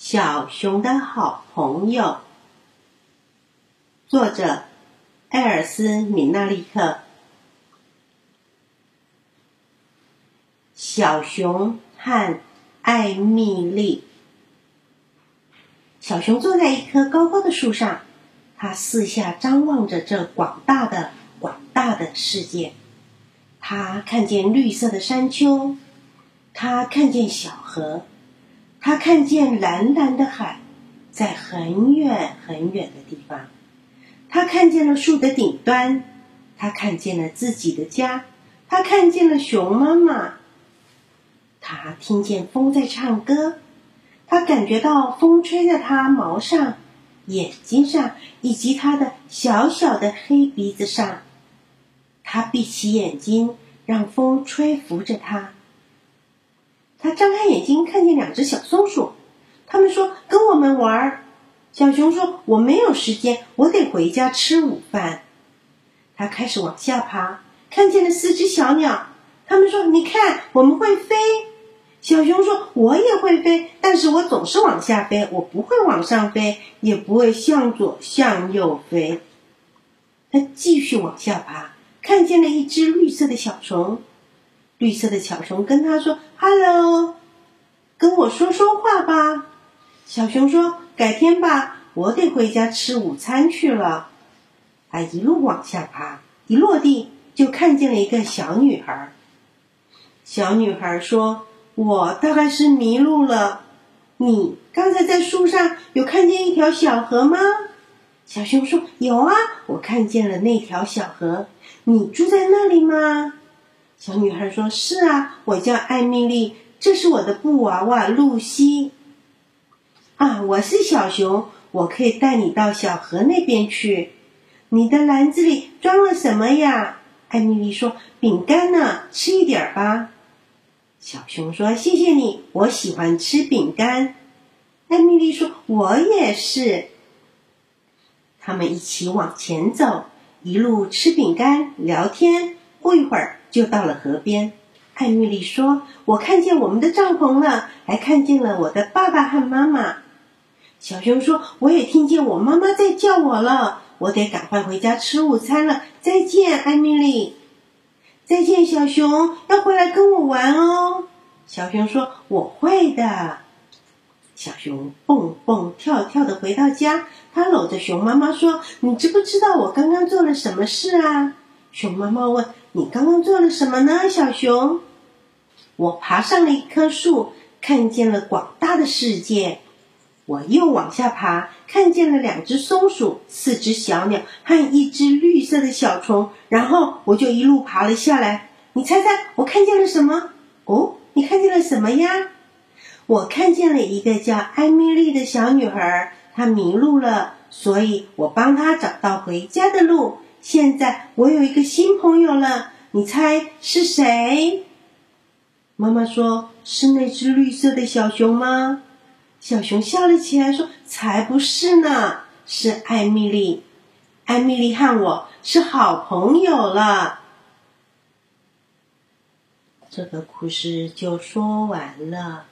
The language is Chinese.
小熊的好朋友，作者艾尔斯·米纳利克。小熊和艾米丽。小熊坐在一棵高高的树上，它四下张望着这广大的、广大的世界。它看见绿色的山丘，它看见小河。他看见蓝蓝的海，在很远很远的地方。他看见了树的顶端，他看见了自己的家，他看见了熊妈妈。他听见风在唱歌，他感觉到风吹在他毛上、眼睛上，以及他的小小的黑鼻子上。他闭起眼睛，让风吹拂着他。他张开眼睛，看见两只小松鼠。他们说：“跟我们玩儿。”小熊说：“我没有时间，我得回家吃午饭。”他开始往下爬，看见了四只小鸟。他们说：“你看，我们会飞。”小熊说：“我也会飞，但是我总是往下飞，我不会往上飞，也不会向左向右飞。”他继续往下爬，看见了一只绿色的小虫。绿色的小熊跟他说：“Hello，跟我说说话吧。”小熊说：“改天吧，我得回家吃午餐去了。”他一路往下爬，一落地就看见了一个小女孩。小女孩说：“我大概是迷路了。你刚才在树上有看见一条小河吗？”小熊说：“有啊，我看见了那条小河。你住在那里吗？”小女孩说：“是啊，我叫艾米丽，这是我的布娃娃露西。啊，我是小熊，我可以带你到小河那边去。你的篮子里装了什么呀？”艾米丽说：“饼干呢，吃一点吧。”小熊说：“谢谢你，我喜欢吃饼干。”艾米丽说：“我也是。”他们一起往前走，一路吃饼干，聊天。不一会儿。就到了河边，艾米丽说：“我看见我们的帐篷了，还看见了我的爸爸和妈妈。”小熊说：“我也听见我妈妈在叫我了，我得赶快回家吃午餐了。”再见，艾米丽。再见，小熊，要回来跟我玩哦。小熊说：“我会的。”小熊蹦蹦跳跳的回到家，他搂着熊妈妈说：“你知不知道我刚刚做了什么事啊？”熊妈妈问。你刚刚做了什么呢，小熊？我爬上了一棵树，看见了广大的世界。我又往下爬，看见了两只松鼠、四只小鸟和一只绿色的小虫。然后我就一路爬了下来。你猜猜我看见了什么？哦，你看见了什么呀？我看见了一个叫艾米丽的小女孩，她迷路了，所以我帮她找到回家的路。现在我有一个新朋友了，你猜是谁？妈妈说：“是那只绿色的小熊吗？”小熊笑了起来说：“才不是呢，是艾米丽。艾米丽和我是好朋友了。”这个故事就说完了。